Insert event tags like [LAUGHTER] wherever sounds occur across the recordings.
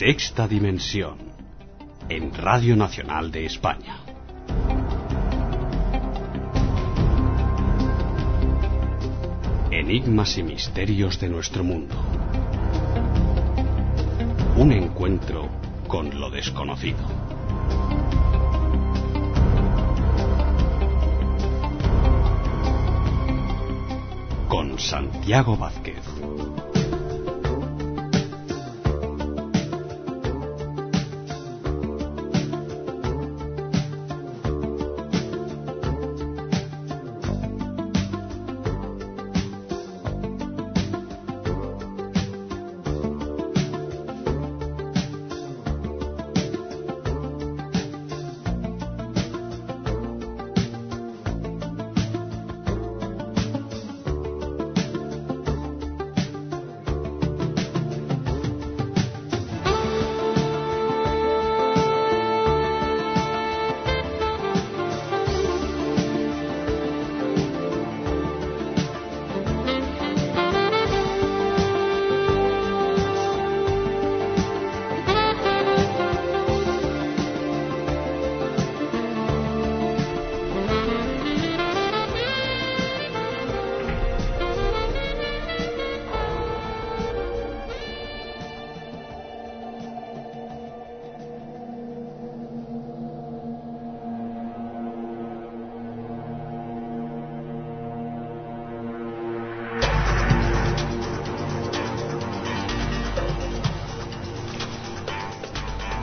Sexta Dimensión en Radio Nacional de España. Enigmas y misterios de nuestro mundo. Un encuentro con lo desconocido. Con Santiago Vázquez.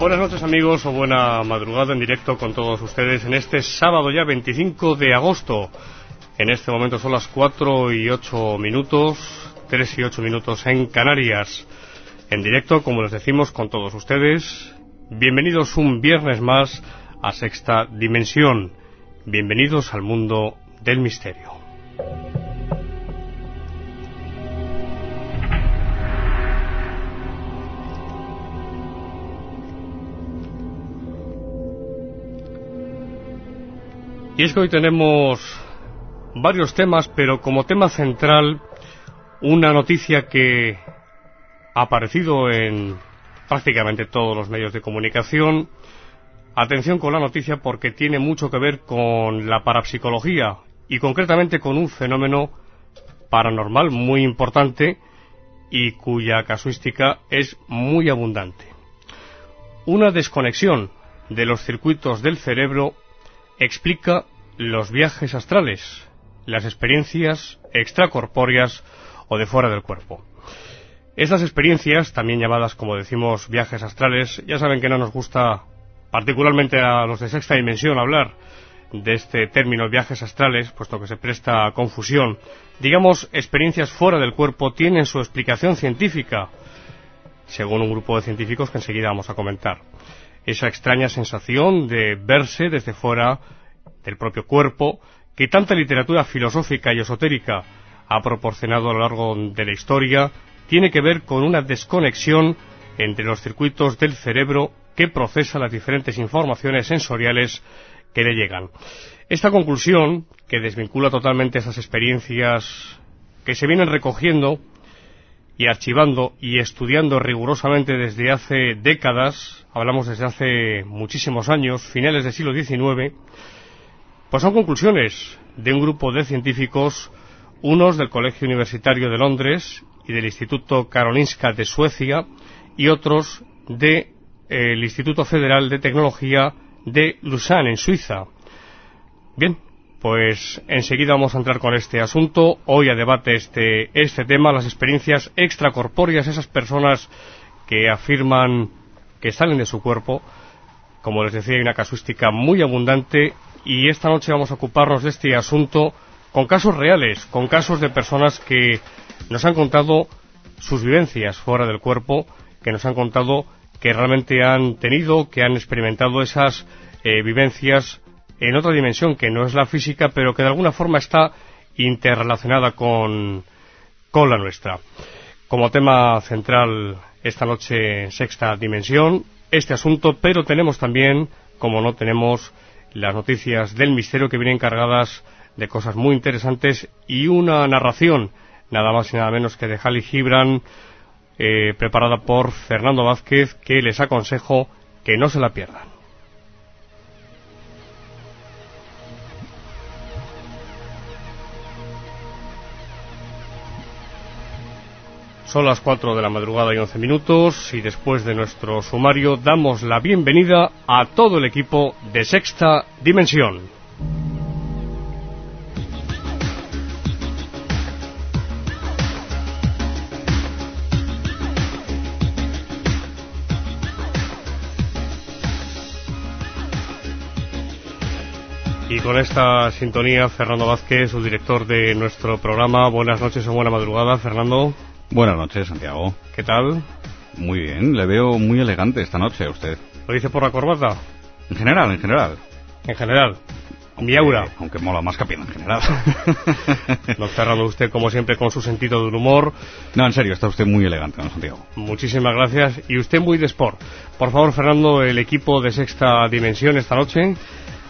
Buenas noches amigos o buena madrugada en directo con todos ustedes en este sábado ya 25 de agosto. En este momento son las 4 y 8 minutos, 3 y 8 minutos en Canarias. En directo, como les decimos, con todos ustedes. Bienvenidos un viernes más a Sexta Dimensión. Bienvenidos al mundo del misterio. Y es que hoy tenemos varios temas, pero como tema central una noticia que ha aparecido en prácticamente todos los medios de comunicación. Atención con la noticia porque tiene mucho que ver con la parapsicología y concretamente con un fenómeno paranormal muy importante y cuya casuística es muy abundante. Una desconexión de los circuitos del cerebro explica los viajes astrales, las experiencias extracorpóreas o de fuera del cuerpo. Estas experiencias, también llamadas como decimos viajes astrales, ya saben que no nos gusta particularmente a los de sexta dimensión hablar de este término viajes astrales, puesto que se presta a confusión. Digamos, experiencias fuera del cuerpo tienen su explicación científica, según un grupo de científicos que enseguida vamos a comentar esa extraña sensación de verse desde fuera del propio cuerpo que tanta literatura filosófica y esotérica ha proporcionado a lo largo de la historia tiene que ver con una desconexión entre los circuitos del cerebro que procesa las diferentes informaciones sensoriales que le llegan. Esta conclusión, que desvincula totalmente esas experiencias que se vienen recogiendo y archivando y estudiando rigurosamente desde hace décadas, hablamos desde hace muchísimos años, finales del siglo XIX, Pues son conclusiones de un grupo de científicos, unos del Colegio Universitario de Londres y del Instituto Karolinska de Suecia y otros del Instituto Federal de Tecnología de Lausanne, en Suiza. Bien, pues enseguida vamos a entrar con este asunto. Hoy a debate este, este tema, las experiencias extracorpóreas, esas personas que afirman que salen de su cuerpo. Como les decía, hay una casuística muy abundante y esta noche vamos a ocuparnos de este asunto con casos reales, con casos de personas que nos han contado sus vivencias fuera del cuerpo, que nos han contado que realmente han tenido, que han experimentado esas eh, vivencias en otra dimensión que no es la física, pero que de alguna forma está interrelacionada con, con la nuestra. Como tema central esta noche, sexta dimensión, este asunto, pero tenemos también, como no tenemos, las noticias del misterio que vienen cargadas de cosas muy interesantes y una narración, nada más y nada menos que de Halley Gibran, eh, preparada por Fernando Vázquez, que les aconsejo que no se la pierdan. Son las 4 de la madrugada y 11 minutos y después de nuestro sumario damos la bienvenida a todo el equipo de Sexta Dimensión. Y con esta sintonía, Fernando Vázquez, su director de nuestro programa. Buenas noches o buena madrugada, Fernando. Buenas noches, Santiago. ¿Qué tal? Muy bien, le veo muy elegante esta noche a usted. ¿Lo dice por la corbata? En general, en general. En general. Mi aura. Aunque mola más que en general. [LAUGHS] Nos cerrando usted, como siempre, con su sentido del humor. No, en serio, está usted muy elegante, ¿no, Santiago? Muchísimas gracias. Y usted muy de sport. Por favor, Fernando, el equipo de Sexta Dimensión esta noche.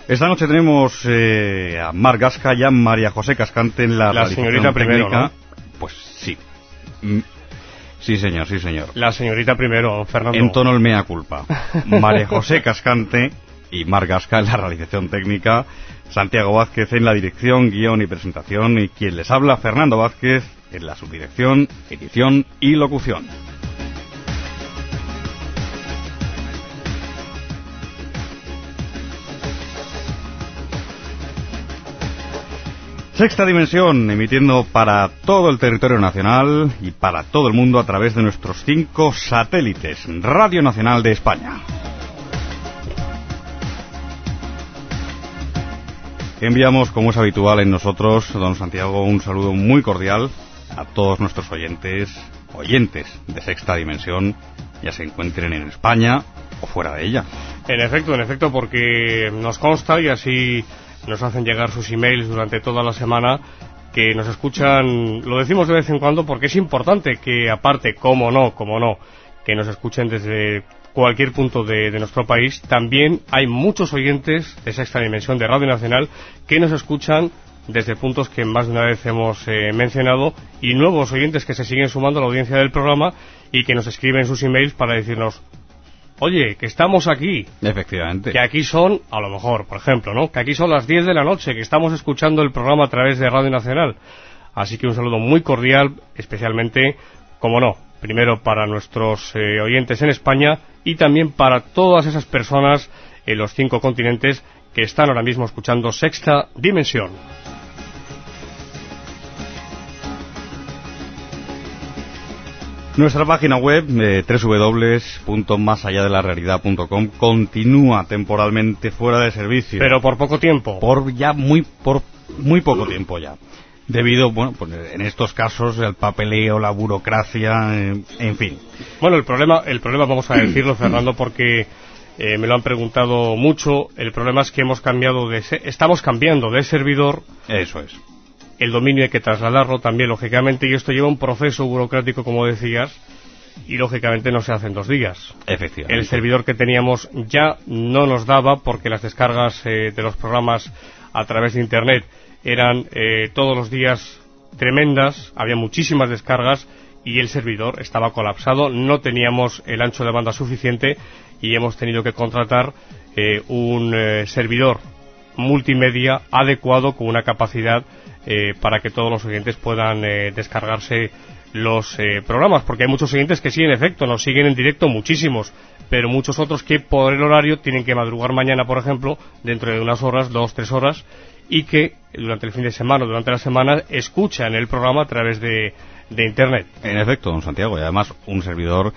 Esta noche tenemos eh, a Mar Gasca y a María José Cascante en la La señorita primero, ¿no? Pues sí, sí, señor, sí, señor. La señorita primero, Fernando. En tono el mea culpa. [LAUGHS] María José Cascante y Mar Gasca en la realización técnica, Santiago Vázquez en la dirección, guion y presentación, y quien les habla, Fernando Vázquez, en la subdirección, edición y locución. Sexta Dimensión, emitiendo para todo el territorio nacional y para todo el mundo a través de nuestros cinco satélites. Radio Nacional de España. Enviamos, como es habitual en nosotros, don Santiago, un saludo muy cordial a todos nuestros oyentes, oyentes de Sexta Dimensión, ya se encuentren en España o fuera de ella. En efecto, en efecto, porque nos consta y así nos hacen llegar sus emails durante toda la semana que nos escuchan, lo decimos de vez en cuando porque es importante que aparte, como no, como no, que nos escuchen desde cualquier punto de, nuestro país, también hay muchos oyentes de Sexta Dimensión de Radio Nacional que nos escuchan desde puntos que más de una vez hemos eh, mencionado y nuevos oyentes que se siguen sumando a la audiencia del programa y que nos escriben sus emails para decirnos Oye, que estamos aquí. Efectivamente. Que aquí son, a lo mejor, por ejemplo, ¿no? Que aquí son las 10 de la noche, que estamos escuchando el programa a través de Radio Nacional. Así que un saludo muy cordial, especialmente, como no, primero para nuestros eh, oyentes en España y también para todas esas personas en los cinco continentes que están ahora mismo escuchando Sexta Dimensión. Nuestra página web, eh, continúa temporalmente fuera de servicio. Pero por poco tiempo. Por ya muy, por muy poco tiempo ya. Debido, bueno, pues en estos casos, el papeleo, la burocracia, eh, en fin. Bueno, el problema, el problema vamos a decirlo, Fernando, porque eh, me lo han preguntado mucho. El problema es que hemos cambiado de, estamos cambiando de servidor. Eso es el dominio hay que trasladarlo también, lógicamente, y esto lleva un proceso burocrático, como decías, y lógicamente no se hace en dos días. Efectivamente. El servidor que teníamos ya no nos daba porque las descargas eh, de los programas a través de Internet eran eh, todos los días tremendas, había muchísimas descargas y el servidor estaba colapsado, no teníamos el ancho de banda suficiente y hemos tenido que contratar eh, un servidor multimedia adecuado con una capacidad eh, para que todos los oyentes puedan eh, descargarse los eh, programas, porque hay muchos oyentes que sí, en efecto, nos siguen en directo muchísimos, pero muchos otros que por el horario tienen que madrugar mañana, por ejemplo, dentro de unas horas, dos, tres horas, y que durante el fin de semana o durante la semana escuchan el programa a través de, de Internet. En efecto, don Santiago, y además un servidor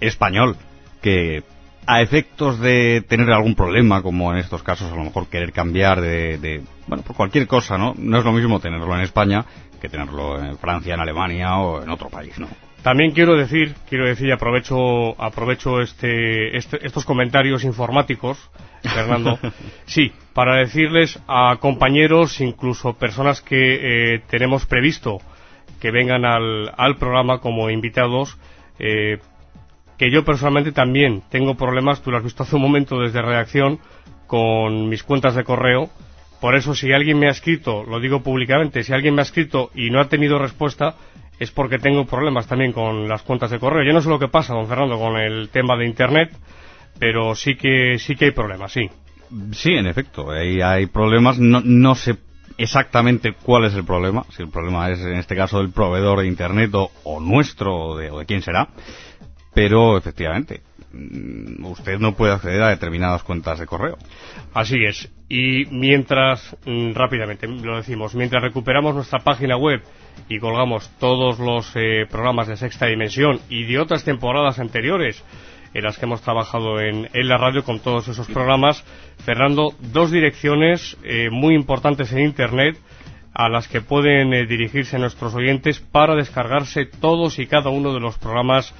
español que a efectos de tener algún problema, como en estos casos a lo mejor querer cambiar de, de, bueno, por cualquier cosa, ¿no? No es lo mismo tenerlo en España que tenerlo en Francia, en Alemania o en otro país, ¿no? También quiero decir, quiero decir, aprovecho, aprovecho este, este, estos comentarios informáticos, Fernando, [LAUGHS] sí, para decirles a compañeros, incluso personas que eh, tenemos previsto que vengan al, al programa como invitados, eh, que yo personalmente también tengo problemas, tú lo has visto hace un momento desde redacción, con mis cuentas de correo. Por eso, si alguien me ha escrito, lo digo públicamente, si alguien me ha escrito y no ha tenido respuesta, es porque tengo problemas también con las cuentas de correo. Yo no sé lo que pasa, don Fernando, con el tema de Internet, pero sí que, sí que hay problemas, sí. Sí, en efecto, hay, hay problemas. No, no sé exactamente cuál es el problema, si el problema es en este caso del proveedor de Internet o, o nuestro o de, o de quién será pero efectivamente mm, usted no puede acceder a determinadas cuentas de correo. Así es. Y mientras, mm, rápidamente lo decimos, mientras recuperamos nuestra página web y colgamos todos los eh, programas de sexta dimensión y de otras temporadas anteriores en las que hemos trabajado en, en la radio con todos esos programas, Fernando, dos direcciones eh, muy importantes en Internet a las que pueden eh, dirigirse nuestros oyentes para descargarse todos y cada uno de los programas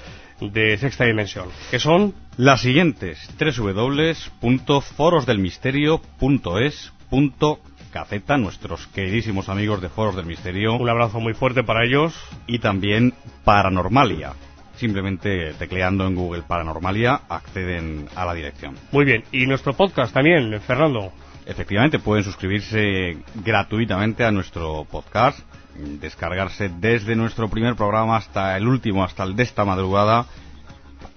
de sexta dimensión, que son las siguientes www.forosdelmisterio.es.caceta, nuestros queridísimos amigos de Foros del Misterio. Un abrazo muy fuerte para ellos. Y también Paranormalia. Simplemente tecleando en Google Paranormalia acceden a la dirección. Muy bien, y nuestro podcast también, Fernando. Efectivamente, pueden suscribirse gratuitamente a nuestro podcast descargarse desde nuestro primer programa hasta el último, hasta el de esta madrugada,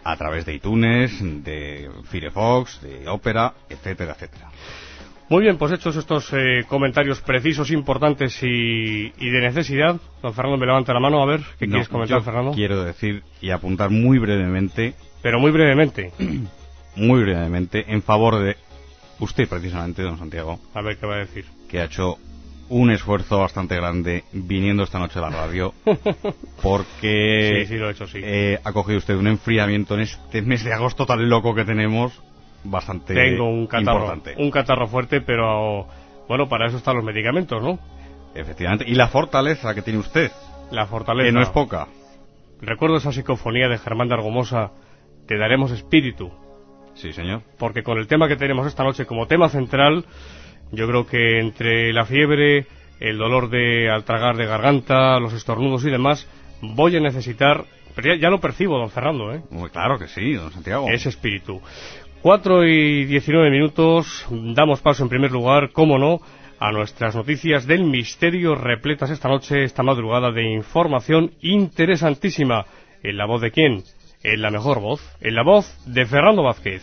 a través de iTunes, de Firefox, de Opera, etcétera, etcétera. Muy bien, pues hechos estos eh, comentarios precisos, importantes y, y, de necesidad, don Fernando me levanta la mano a ver qué no, quieres comentar, Fernando. Quiero decir y apuntar muy brevemente. Pero muy brevemente. [CLEARS THROAT] muy brevemente, en favor de usted precisamente, don Santiago. A ver qué va a decir. Que ha hecho un esfuerzo bastante grande viniendo esta noche a la radio [LAUGHS] porque sí, sí, lo he hecho, sí. eh, ha cogido usted un enfriamiento en este mes de agosto tan loco que tenemos bastante Tengo un catarro, importante. un catarro fuerte, pero bueno, para eso están los medicamentos, ¿no? Efectivamente. Y la fortaleza que tiene usted. La fortaleza. Que no es poca. Recuerdo esa psicofonía de Germán de Argomosa, Te daremos espíritu. Sí, señor. Porque con el tema que tenemos esta noche como tema central, yo creo que entre la fiebre, el dolor de al tragar de garganta, los estornudos y demás, voy a necesitar, pero ya, ya lo percibo, don Fernando, ¿eh? Muy claro que sí, don Santiago. Ese espíritu. 4 y 19 minutos, damos paso en primer lugar, cómo no, a nuestras noticias del misterio repletas esta noche, esta madrugada de información interesantísima. ¿En la voz de quién? En la mejor voz, en la voz de Fernando Vázquez.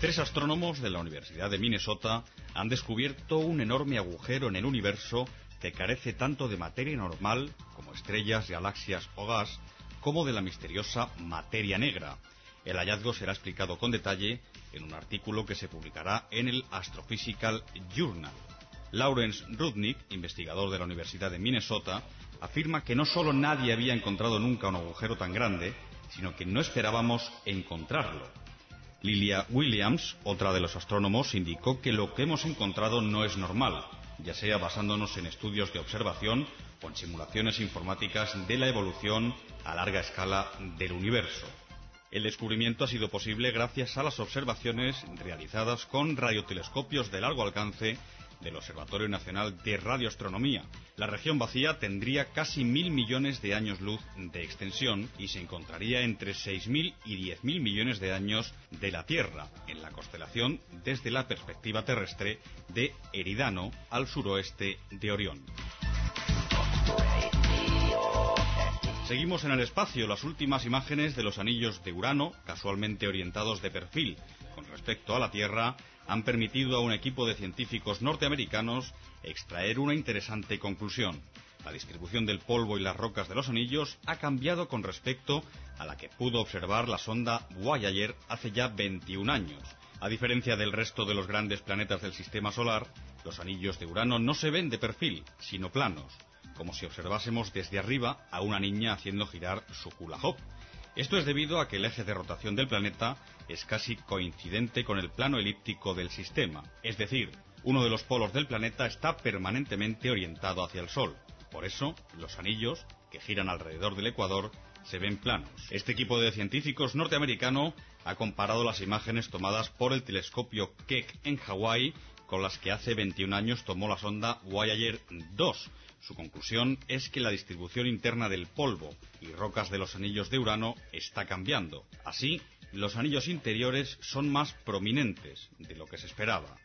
Tres astrónomos de la Universidad de Minnesota han descubierto un enorme agujero en el universo que carece tanto de materia normal, como estrellas, galaxias o gas, como de la misteriosa materia negra. El hallazgo será explicado con detalle en un artículo que se publicará en el Astrophysical Journal. Lawrence Rudnick, investigador de la Universidad de Minnesota, afirma que no solo nadie había encontrado nunca un agujero tan grande, sino que no esperábamos encontrarlo. Lilia Williams, otra de los astrónomos, indicó que lo que hemos encontrado no es normal, ya sea basándonos en estudios de observación o en simulaciones informáticas de la evolución a larga escala del universo. El descubrimiento ha sido posible gracias a las observaciones realizadas con radiotelescopios de largo alcance del Observatorio Nacional de Radioastronomía. La región vacía tendría casi mil millones de años luz de extensión y se encontraría entre 6.000 y 10.000 millones de años de la Tierra, en la constelación desde la perspectiva terrestre de Eridano al suroeste de Orión. Seguimos en el espacio, las últimas imágenes de los anillos de Urano, casualmente orientados de perfil con respecto a la Tierra, han permitido a un equipo de científicos norteamericanos extraer una interesante conclusión. La distribución del polvo y las rocas de los anillos ha cambiado con respecto a la que pudo observar la sonda Voyager hace ya 21 años. A diferencia del resto de los grandes planetas del sistema solar, los anillos de Urano no se ven de perfil, sino planos, como si observásemos desde arriba a una niña haciendo girar su hula hoop. Esto es debido a que el eje de rotación del planeta es casi coincidente con el plano elíptico del sistema, es decir, uno de los polos del planeta está permanentemente orientado hacia el Sol. Por eso, los anillos, que giran alrededor del ecuador, se ven planos. Este equipo de científicos norteamericano ha comparado las imágenes tomadas por el telescopio Keck en Hawái con las que hace 21 años tomó la sonda Voyager 2. Su conclusión es que la distribución interna del polvo y rocas de los anillos de Urano está cambiando. Así, los anillos interiores son más prominentes de lo que se esperaba.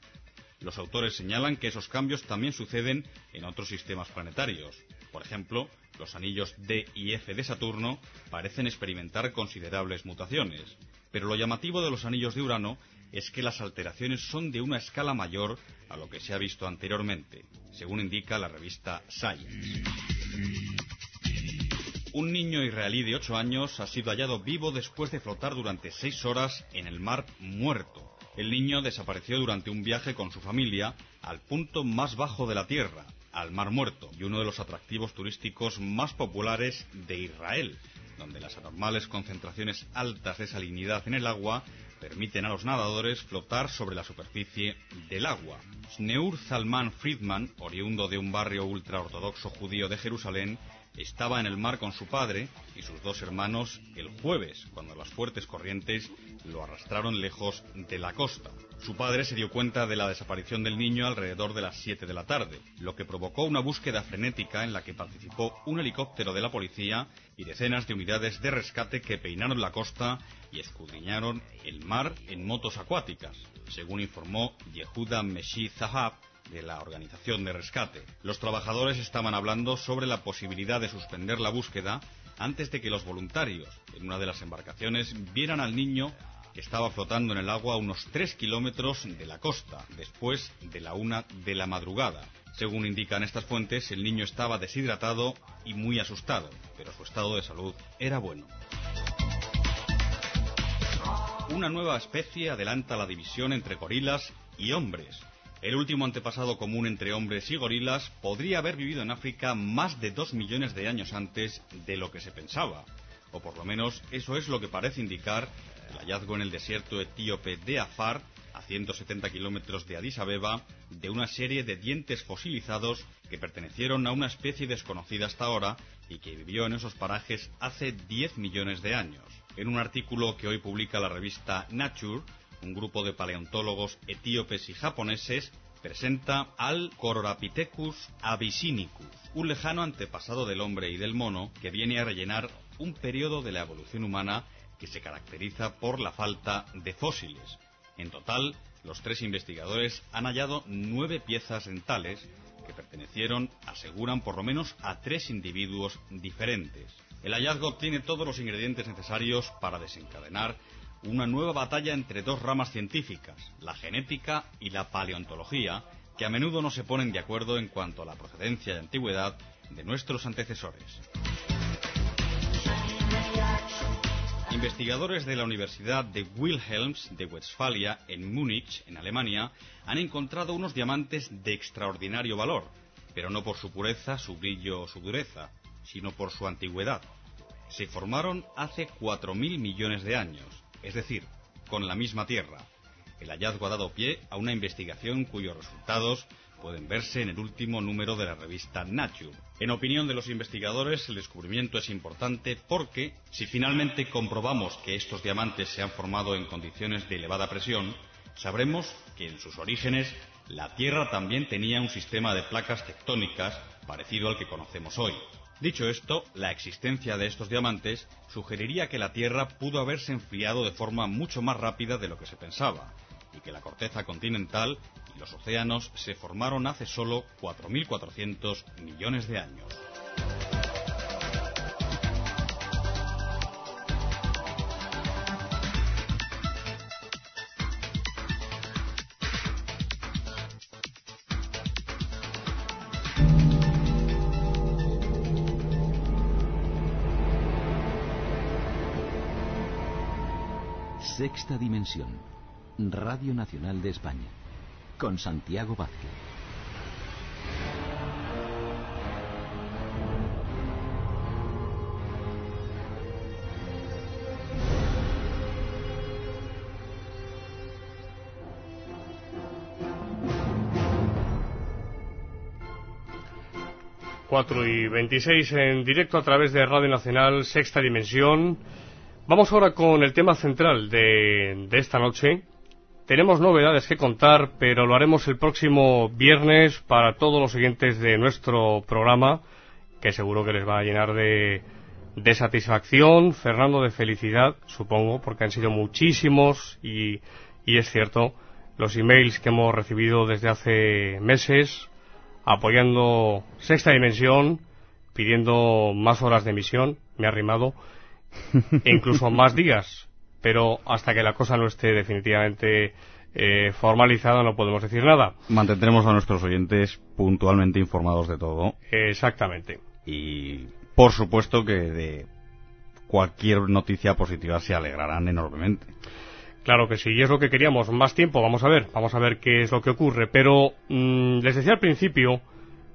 Los autores señalan que esos cambios también suceden en otros sistemas planetarios. Por ejemplo, los anillos D y F de Saturno parecen experimentar considerables mutaciones. Pero lo llamativo de los anillos de Urano es que las alteraciones son de una escala mayor a lo que se ha visto anteriormente, según indica la revista Science. Un niño israelí de 8 años ha sido hallado vivo después de flotar durante 6 horas en el mar muerto. El niño desapareció durante un viaje con su familia al punto más bajo de la Tierra, al Mar Muerto, y uno de los atractivos turísticos más populares de Israel, donde las anormales concentraciones altas de salinidad en el agua permiten a los nadadores flotar sobre la superficie del agua. Sneur Zalman Friedman, oriundo de un barrio ultraortodoxo judío de Jerusalén, estaba en el mar con su padre y sus dos hermanos el jueves, cuando las fuertes corrientes lo arrastraron lejos de la costa. Su padre se dio cuenta de la desaparición del niño alrededor de las 7 de la tarde, lo que provocó una búsqueda frenética en la que participó un helicóptero de la policía y decenas de unidades de rescate que peinaron la costa y escudriñaron el mar en motos acuáticas, según informó Yehuda Meshi Zahab, de la organización de rescate. Los trabajadores estaban hablando sobre la posibilidad de suspender la búsqueda antes de que los voluntarios en una de las embarcaciones vieran al niño que estaba flotando en el agua a unos 3 kilómetros de la costa, después de la una de la madrugada. Según indican estas fuentes, el niño estaba deshidratado y muy asustado, pero su estado de salud era bueno. Una nueva especie adelanta la división entre gorilas y hombres. El último antepasado común entre hombres y gorilas podría haber vivido en África más de dos millones de años antes de lo que se pensaba. O por lo menos eso es lo que parece indicar el hallazgo en el desierto etíope de Afar, a 170 kilómetros de Addis Abeba, de una serie de dientes fosilizados que pertenecieron a una especie desconocida hasta ahora y que vivió en esos parajes hace 10 millones de años. En un artículo que hoy publica la revista Nature, un grupo de paleontólogos etíopes y japoneses presenta al Cororapithecus abyssinicus, un lejano antepasado del hombre y del mono que viene a rellenar un periodo de la evolución humana que se caracteriza por la falta de fósiles. En total, los tres investigadores han hallado nueve piezas dentales que pertenecieron, aseguran, por lo menos a tres individuos diferentes. El hallazgo tiene todos los ingredientes necesarios para desencadenar una nueva batalla entre dos ramas científicas, la genética y la paleontología, que a menudo no se ponen de acuerdo en cuanto a la procedencia y antigüedad de nuestros antecesores. Investigadores de la Universidad de Wilhelms de Westfalia, en Múnich, en Alemania, han encontrado unos diamantes de extraordinario valor, pero no por su pureza, su brillo o su dureza, sino por su antigüedad. Se formaron hace 4.000 millones de años, es decir, con la misma Tierra. El hallazgo ha dado pie a una investigación cuyos resultados pueden verse en el último número de la revista Nature. En opinión de los investigadores, el descubrimiento es importante porque, si finalmente comprobamos que estos diamantes se han formado en condiciones de elevada presión, sabremos que en sus orígenes la Tierra también tenía un sistema de placas tectónicas parecido al que conocemos hoy. Dicho esto, la existencia de estos diamantes sugeriría que la Tierra pudo haberse enfriado de forma mucho más rápida de lo que se pensaba, y que la corteza continental y los océanos se formaron hace solo 4.400 millones de años. Sexta Dimensión. Radio Nacional de España. Con Santiago Vázquez. Cuatro y veintiséis en directo a través de Radio Nacional, Sexta Dimensión. Vamos ahora con el tema central de, de esta noche. Tenemos novedades que contar, pero lo haremos el próximo viernes para todos los siguientes de nuestro programa, que seguro que les va a llenar de, de satisfacción, Fernando, de felicidad, supongo, porque han sido muchísimos y, y es cierto, los emails que hemos recibido desde hace meses apoyando Sexta Dimensión, pidiendo más horas de emisión, me ha arrimado, e [LAUGHS] incluso más días, pero hasta que la cosa no esté definitivamente eh, formalizada no podemos decir nada. Mantendremos a nuestros oyentes puntualmente informados de todo. Exactamente. Y por supuesto que de cualquier noticia positiva se alegrarán enormemente. Claro que sí, y es lo que queríamos. Más tiempo, vamos a ver, vamos a ver qué es lo que ocurre. Pero mmm, les decía al principio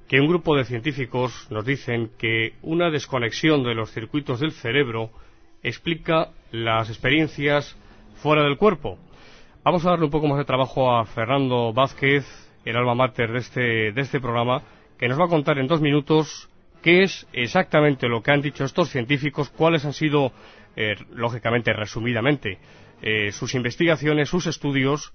que un grupo de científicos nos dicen que una desconexión de los circuitos del cerebro explica las experiencias fuera del cuerpo. Vamos a darle un poco más de trabajo a Fernando Vázquez, el alma mater de este, de este programa, que nos va a contar en dos minutos qué es exactamente lo que han dicho estos científicos, cuáles han sido, eh, lógicamente, resumidamente, eh, sus investigaciones, sus estudios,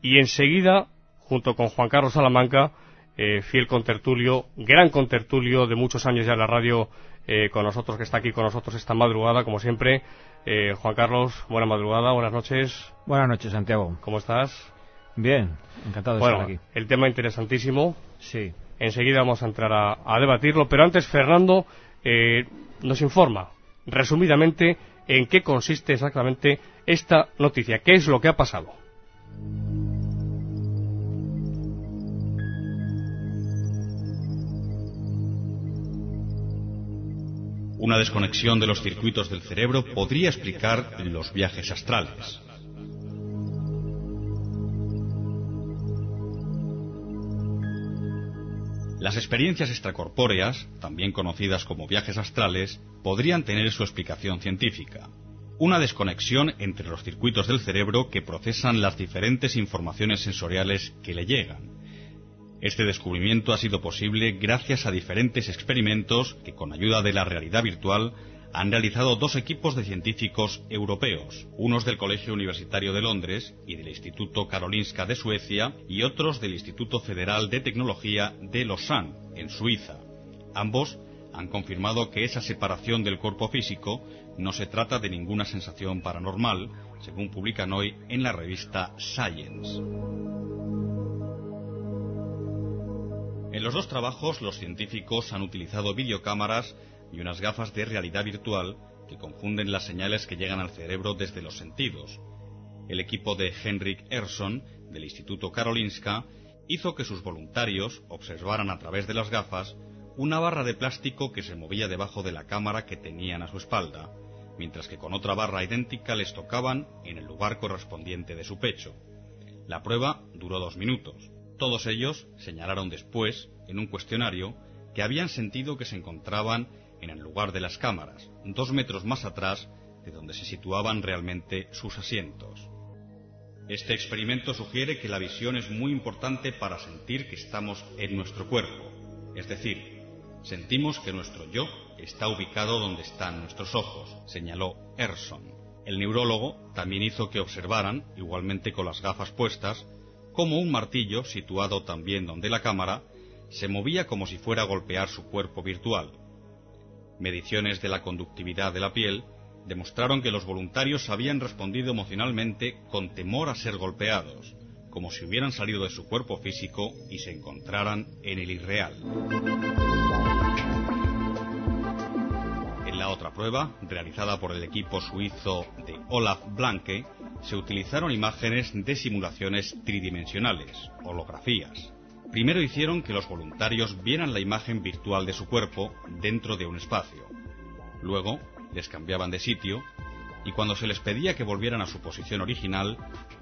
y enseguida, junto con Juan Carlos Salamanca, eh, fiel contertulio, gran contertulio de muchos años ya en la radio eh, con nosotros, que está aquí con nosotros esta madrugada, como siempre. Eh, Juan Carlos, buena madrugada, buenas noches. Buenas noches, Santiago. ¿Cómo estás? Bien, encantado de bueno, estar aquí. El tema interesantísimo. Sí. Enseguida vamos a entrar a, a debatirlo, pero antes Fernando eh, nos informa resumidamente en qué consiste exactamente esta noticia, qué es lo que ha pasado. Una desconexión de los circuitos del cerebro podría explicar los viajes astrales. Las experiencias extracorpóreas, también conocidas como viajes astrales, podrían tener su explicación científica. Una desconexión entre los circuitos del cerebro que procesan las diferentes informaciones sensoriales que le llegan. Este descubrimiento ha sido posible gracias a diferentes experimentos que, con ayuda de la realidad virtual, han realizado dos equipos de científicos europeos, unos del Colegio Universitario de Londres y del Instituto Karolinska de Suecia y otros del Instituto Federal de Tecnología de Lausanne, en Suiza. Ambos han confirmado que esa separación del cuerpo físico no se trata de ninguna sensación paranormal, según publican hoy en la revista Science. En los dos trabajos los científicos han utilizado videocámaras y unas gafas de realidad virtual que confunden las señales que llegan al cerebro desde los sentidos. El equipo de Henrik Erson, del Instituto Karolinska, hizo que sus voluntarios observaran a través de las gafas una barra de plástico que se movía debajo de la cámara que tenían a su espalda, mientras que con otra barra idéntica les tocaban en el lugar correspondiente de su pecho. La prueba duró dos minutos. Todos ellos señalaron después, en un cuestionario, que habían sentido que se encontraban en el lugar de las cámaras, dos metros más atrás de donde se situaban realmente sus asientos. Este experimento sugiere que la visión es muy importante para sentir que estamos en nuestro cuerpo, es decir, sentimos que nuestro yo está ubicado donde están nuestros ojos, señaló Erson. El neurólogo también hizo que observaran, igualmente con las gafas puestas, cómo un martillo, situado también donde la cámara, se movía como si fuera a golpear su cuerpo virtual. Mediciones de la conductividad de la piel demostraron que los voluntarios habían respondido emocionalmente con temor a ser golpeados, como si hubieran salido de su cuerpo físico y se encontraran en el irreal. En la otra prueba, realizada por el equipo suizo de Olaf Blanke, se utilizaron imágenes de simulaciones tridimensionales, holografías. Primero hicieron que los voluntarios vieran la imagen virtual de su cuerpo dentro de un espacio. Luego les cambiaban de sitio y cuando se les pedía que volvieran a su posición original,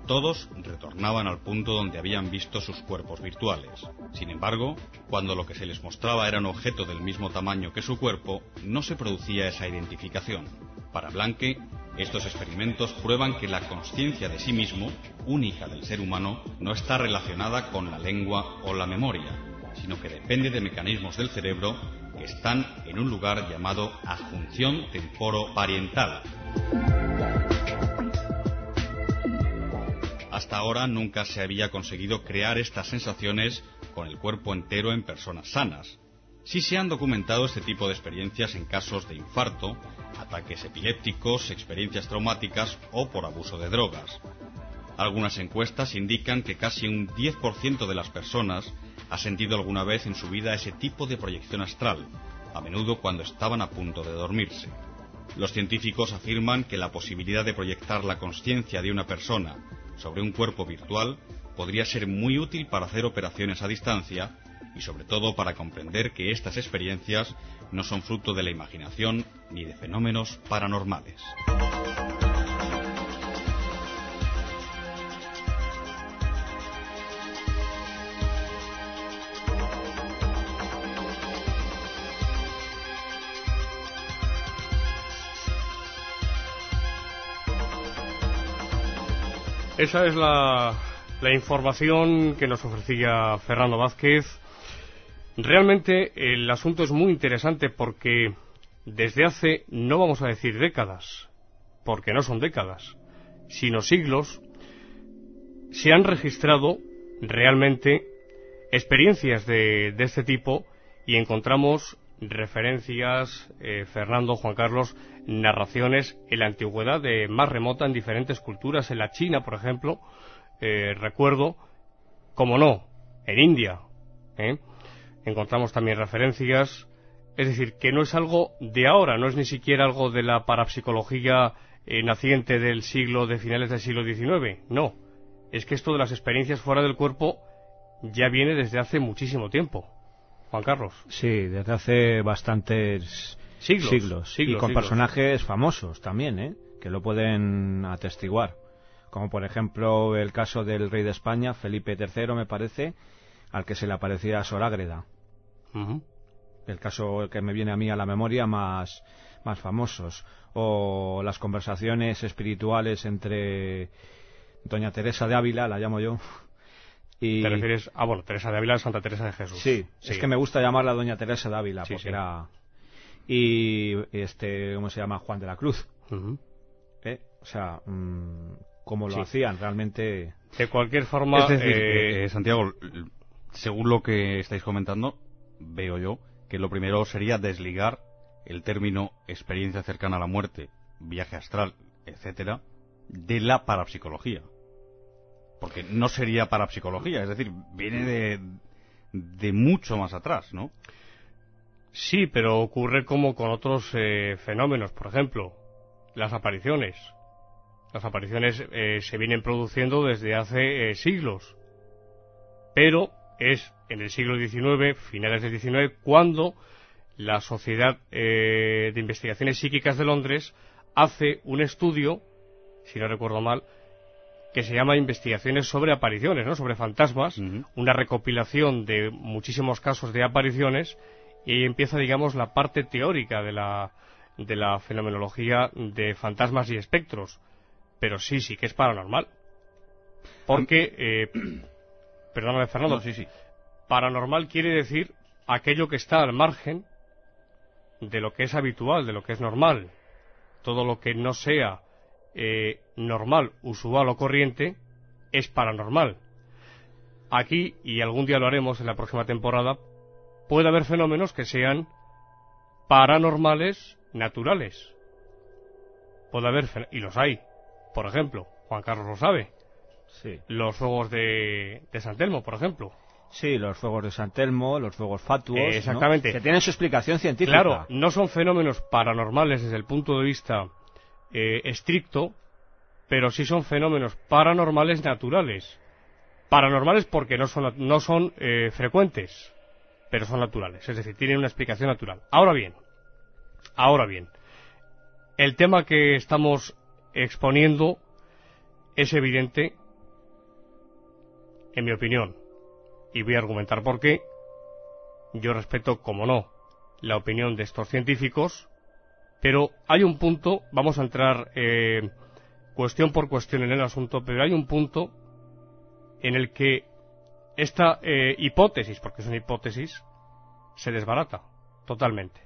todos retornaban al punto donde habían visto sus cuerpos virtuales. Sin embargo, cuando lo que se les mostraba era un objeto del mismo tamaño que su cuerpo, no se producía esa identificación. Para Blanque, estos experimentos prueban que la conciencia de sí mismo, única del ser humano, no está relacionada con la lengua o la memoria, sino que depende de mecanismos del cerebro que están en un lugar llamado adjunción temporo-pariental. Hasta ahora nunca se había conseguido crear estas sensaciones con el cuerpo entero en personas sanas. Sí se han documentado este tipo de experiencias en casos de infarto, ataques epilépticos, experiencias traumáticas o por abuso de drogas. Algunas encuestas indican que casi un 10% de las personas ha sentido alguna vez en su vida ese tipo de proyección astral, a menudo cuando estaban a punto de dormirse. Los científicos afirman que la posibilidad de proyectar la conciencia de una persona sobre un cuerpo virtual podría ser muy útil para hacer operaciones a distancia y sobre todo para comprender que estas experiencias no son fruto de la imaginación ni de fenómenos paranormales. Esa es la, información que nos ofrecía Fernando Vázquez. Realmente el asunto es muy interesante porque desde hace, no vamos a decir décadas, porque no son décadas, sino siglos, se han registrado realmente experiencias de, de este tipo y encontramos referencias, eh, Fernando, Juan Carlos, narraciones en la antigüedad de más remota en diferentes culturas. En la China, por ejemplo, eh, recuerdo, como no, en India, ¿eh? encontramos también referencias. Es decir, que no es algo de ahora, no es ni siquiera algo de la parapsicología naciente del siglo, de finales del siglo XIX. No, es que esto de las experiencias fuera del cuerpo ya viene desde hace muchísimo tiempo. Juan Carlos. Sí, desde hace bastantes siglos. y con personajes famosos también, ¿eh? que lo pueden atestiguar. Como por ejemplo el caso del rey de España, Felipe III, me parece, al que se le aparecía Sorágreda. El caso que me viene a mí a la memoria más, más famosos. O las conversaciones espirituales entre Doña Teresa de Ávila, la llamo yo, ¿Te refieres a, bueno, Teresa de Ávila, Santa Teresa de Jesús? Sí, es que me gusta llamarla Doña Teresa de Ávila, porque era... Y, este, ¿cómo se llama? Juan de la Cruz. ¿Eh? O sea, mm, cómo lo hacían, realmente... De cualquier forma... Es eh, eh, Santiago, según lo que estáis comentando, veo yo que lo primero sería desligar el término experiencia cercana a la muerte, viaje astral, etcétera, de la parapsicología porque no sería para psicología, es decir, viene de, de mucho más atrás, ¿no? Sí, pero ocurre como con otros eh, fenómenos, por ejemplo, las apariciones. Las apariciones eh, se vienen produciendo desde hace eh, siglos, pero es en el siglo XIX, finales del XIX, cuando la Sociedad de Investigaciones Psíquicas de Londres hace un estudio, si no recuerdo mal, que se llama Investigaciones sobre apariciones, ¿no? sobre fantasmas, una recopilación de muchísimos casos de apariciones y ahí empieza, digamos, la parte teórica de la, de la fenomenología de fantasmas y espectros. Pero sí, sí que es paranormal. Porque, eh, [CLEARS THROAT] perdóname Fernando, sí, sí. paranormal quiere decir aquello que está al margen de lo que es habitual, de lo que es normal. Todo lo que no sea eh, normal, usual o corriente es paranormal. Aquí, y algún día lo haremos en la próxima temporada, puede haber fenómenos que sean paranormales naturales. Puede haber, y los hay. Por ejemplo, Juan Carlos lo sabe. Sí. Los fuegos de, de San Telmo, por ejemplo. Sí, los fuegos de San Telmo, los fuegos fatuos. exactamente. Que tienen su explicación científica. Claro, no son fenómenos paranormales desde el punto de vista eh, estricto, pero sí son fenómenos paranormales naturales. Paranormales porque no son, no son eh, frecuentes, pero son naturales, es decir, tienen una explicación natural. Ahora bien, ahora bien, el tema que estamos exponiendo es evidente, en mi opinión, y voy a argumentar por qué. Yo respeto, como no, la opinión de estos científicos, pero hay un punto, vamos a entrar eh, cuestión por cuestión en el asunto, pero hay un punto en el que esta eh, hipótesis, porque es una hipótesis, se desbarata totalmente.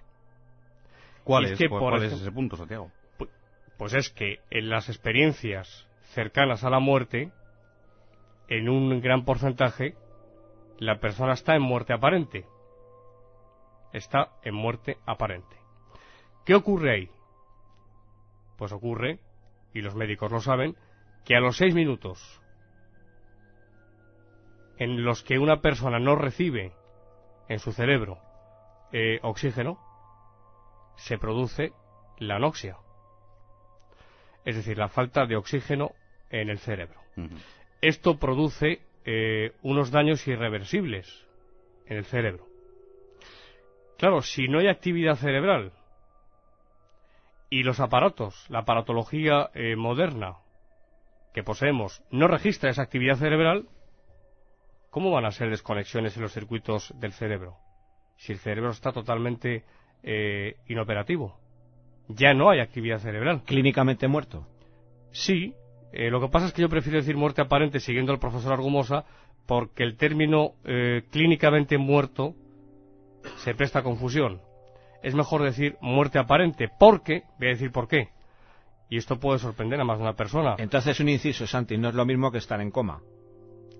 ¿Cuál, es, ese punto, Santiago? Pues es que en las experiencias cercanas a la muerte, en un gran porcentaje, la persona está en muerte aparente. Está en muerte aparente. ¿Qué ocurre ahí? Pues ocurre, y los médicos lo saben, que a los seis minutos en los que una persona no recibe en su cerebro eh, oxígeno, se produce la anoxia. Es decir, la falta de oxígeno en el cerebro. Esto produce eh, unos daños irreversibles en el cerebro. Claro, si no hay actividad cerebral y los aparatos, la aparatología eh, moderna que poseemos no registra esa actividad cerebral, ¿cómo van a ser desconexiones en los circuitos del cerebro? Si el cerebro está totalmente eh, inoperativo. Ya no hay actividad cerebral. ¿Clínicamente muerto? Sí. Eh, lo que pasa es que yo prefiero decir muerte aparente siguiendo al profesor Argumosa porque el término eh, clínicamente muerto se presta a confusión. Es mejor decir muerte aparente porque, voy a decir por qué, y esto puede sorprender a más de una persona. Entonces un inciso, Santi, no es lo mismo que estar en coma.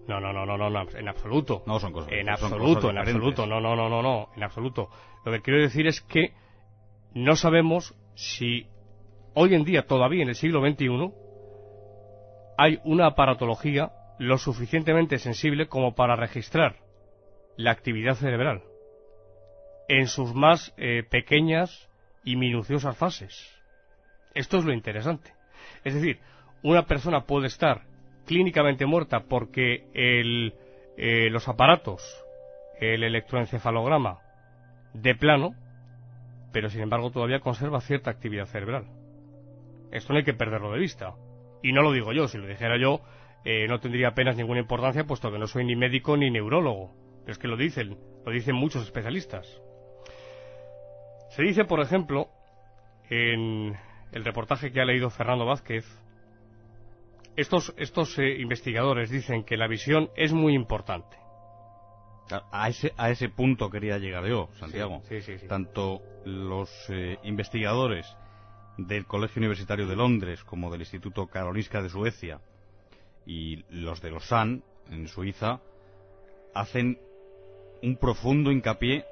No, no, no, no, no, en absoluto. No son cosas. En absoluto, en absoluto. No, no, no, no, no, en absoluto. Lo que quiero decir es que no sabemos si hoy en día, todavía en el siglo XXI, hay una aparatología lo suficientemente sensible como para registrar la actividad cerebral en sus más eh, pequeñas y minuciosas fases. Esto es lo interesante. Es decir, una persona puede estar clínicamente muerta porque el, eh, los aparatos, el electroencefalograma, de plano, pero sin embargo todavía conserva cierta actividad cerebral. Esto no hay que perderlo de vista. Y no lo digo yo, si lo dijera yo, eh, no tendría apenas ninguna importancia, puesto que no soy ni médico ni neurólogo. Pero es que lo dicen, lo dicen muchos especialistas. Se dice, por ejemplo, en el reportaje que ha leído Fernando Vázquez, estos, estos eh, investigadores dicen que la visión es muy importante. A ese, a ese punto quería llegar yo, Santiago. Tanto los eh, investigadores del Colegio Universitario de Londres como del Instituto Karolinska de Suecia y los de Lausanne, en Suiza, hacen un profundo hincapié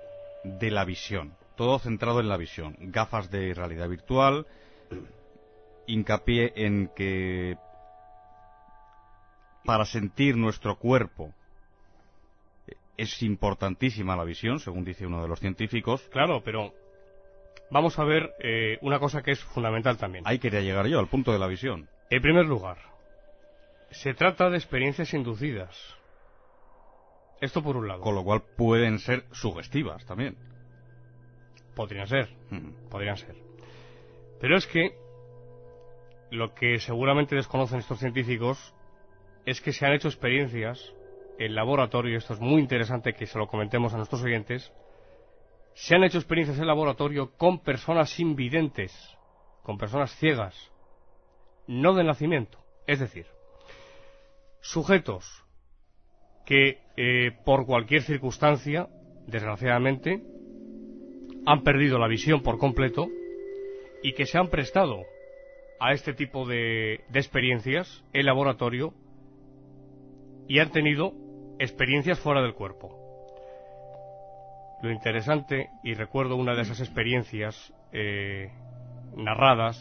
de la visión. Todo centrado en la visión. Gafas de realidad virtual, hincapié en que para sentir nuestro cuerpo es importantísima la visión, según dice uno de los científicos. Claro, pero vamos a ver eh, una cosa que es fundamental también. Ahí quería llegar yo, al punto de la visión. En primer lugar, se trata de experiencias inducidas. Esto por un lado. Con lo cual pueden ser sugestivas también. Podrían ser, mm. podrían ser. Pero es que lo que seguramente desconocen estos científicos es que se han hecho experiencias en laboratorio, esto es muy interesante que se lo comentemos a nuestros oyentes, se han hecho experiencias en laboratorio con personas invidentes, con personas ciegas, no de nacimiento. Es decir, sujetos que eh, por cualquier circunstancia, desgraciadamente, han perdido la visión por completo y que se han prestado a este tipo de, de experiencias en laboratorio y han tenido experiencias fuera del cuerpo. Lo interesante, y recuerdo una de esas experiencias eh, narradas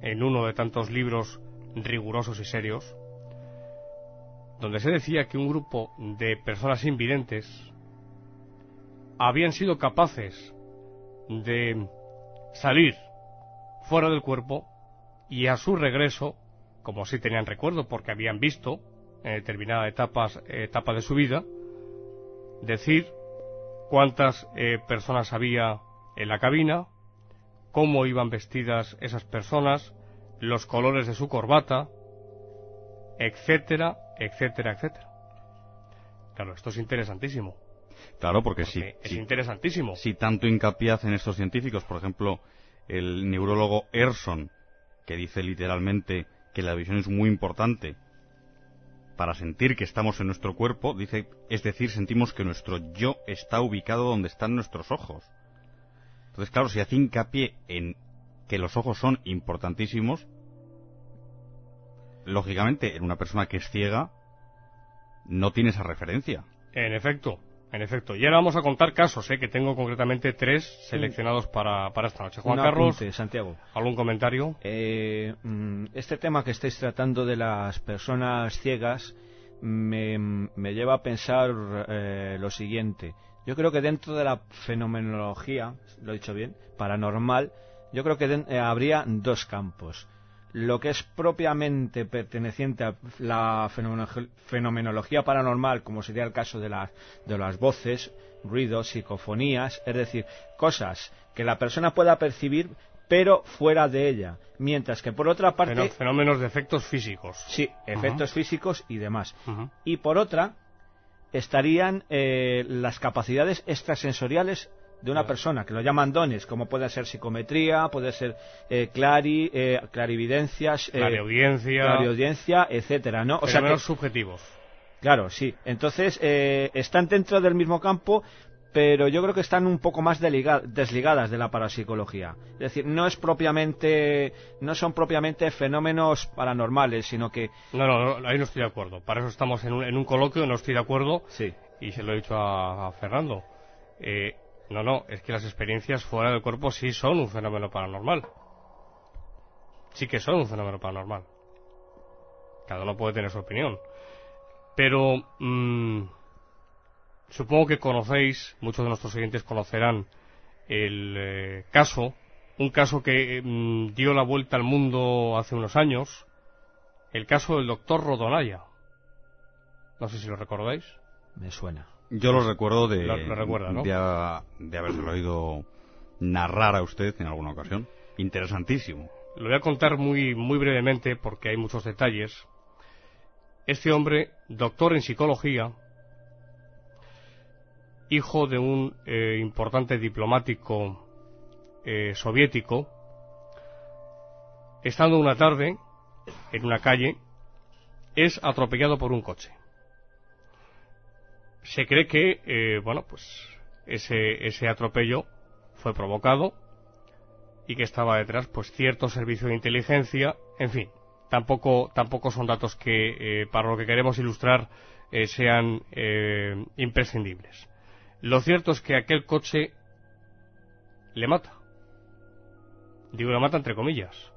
en uno de tantos libros rigurosos y serios, donde se decía que un grupo de personas invidentes habían sido capaces de salir fuera del cuerpo y a su regreso, como si tenían recuerdo porque habían visto en determinada etapas, etapa de su vida, decir cuántas eh, personas había en la cabina, cómo iban vestidas esas personas, los colores de su corbata, etcétera, etcétera, etcétera. Claro, esto es interesantísimo. Claro, porque, sí. Es interesantísimo. Si tanto hincapié hacen estos científicos, por ejemplo, el neurólogo Erson, que dice literalmente que la visión es muy importante para sentir que estamos en nuestro cuerpo, dice, es decir, sentimos que nuestro yo está ubicado donde están nuestros ojos. Entonces, claro, si hace hincapié en que los ojos son importantísimos, lógicamente, en una persona que es ciega, no tiene esa referencia. En efecto, en efecto. Y ahora vamos a contar casos, ¿eh? que tengo concretamente tres seleccionados para, para esta noche. Juan Carlos, Santiago. ¿algún comentario? Eh, mm, este tema que estáis tratando de las personas ciegas me, me lleva a pensar eh, lo siguiente. Yo creo que dentro de la fenomenología, lo he dicho bien, paranormal, yo creo que eh, habría dos campos lo que es propiamente perteneciente a la fenomenología paranormal, como sería el caso de las, de las voces, ruidos, psicofonías, es decir, cosas que la persona pueda percibir pero fuera de ella. Mientras que por otra parte... Fenómenos de efectos físicos. Sí, efectos físicos y demás. Y por otra estarían eh, las capacidades extrasensoriales de una persona, que lo llaman dones, como puede ser psicometría, puede ser eh, clari, eh, clarividencias, eh, clariaudiencia, clariaudiencia, etcétera, ¿no? O sea, que, subjetivos. Claro, sí. Entonces, eh, están dentro del mismo campo, pero yo creo que están un poco más desligadas de la parapsicología. Es decir, no es propiamente, no son propiamente fenómenos paranormales, sino que... No, no, ahí no estoy de acuerdo. Para eso estamos en un, en un coloquio, no estoy de acuerdo. Sí. Y se lo he dicho a, a Fernando. Eh, no, no, es que las experiencias fuera del cuerpo sí son un fenómeno paranormal. Sí que son un fenómeno paranormal. Cada uno puede tener su opinión. Pero mm, supongo que conocéis, muchos de nuestros oyentes conocerán el eh, caso, un caso que mm, dio la vuelta al mundo hace unos años, el caso del doctor Rodonaya. No sé si lo recordáis. Me suena. Yo lo recuerdo de, lo, recuerda, ¿no? de, de habérselo oído narrar a usted en alguna ocasión. Interesantísimo. Lo voy a contar muy, muy brevemente porque hay muchos detalles. Este hombre, doctor en psicología, hijo de un eh, importante diplomático eh, soviético, estando una tarde en una calle, es atropellado por un coche se cree que, eh, bueno, pues ese, ese atropello fue provocado y que estaba detrás, pues cierto servicio de inteligencia, en fin, tampoco, tampoco son datos que, eh, para lo que queremos ilustrar, eh, sean imprescindibles. Lo cierto es que aquel coche le mata. Digo, le mata entre comillas.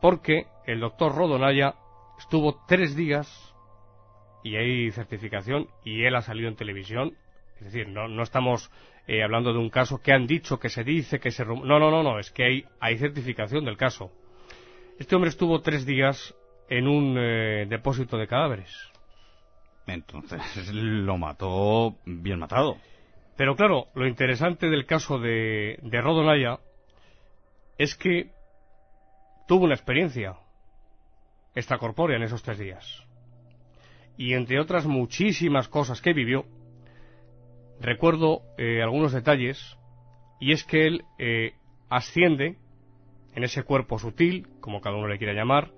Porque el doctor Rodonaya estuvo tres días y hay certificación y él ha salido en televisión. Es decir, no, no estamos eh, hablando de un caso que han dicho, que se dice, que se... No, no, no, no, es que hay, hay certificación del caso. Este hombre estuvo tres días en un eh, depósito de cadáveres. Entonces lo mató bien matado. Pero claro, lo interesante del caso de, de Rodonaya es que tuvo una experiencia extracorpórea en esos tres días y entre otras muchísimas cosas que vivió, recuerdo eh, algunos detalles, y es que él eh, asciende en ese cuerpo sutil, como cada uno le quiera llamar,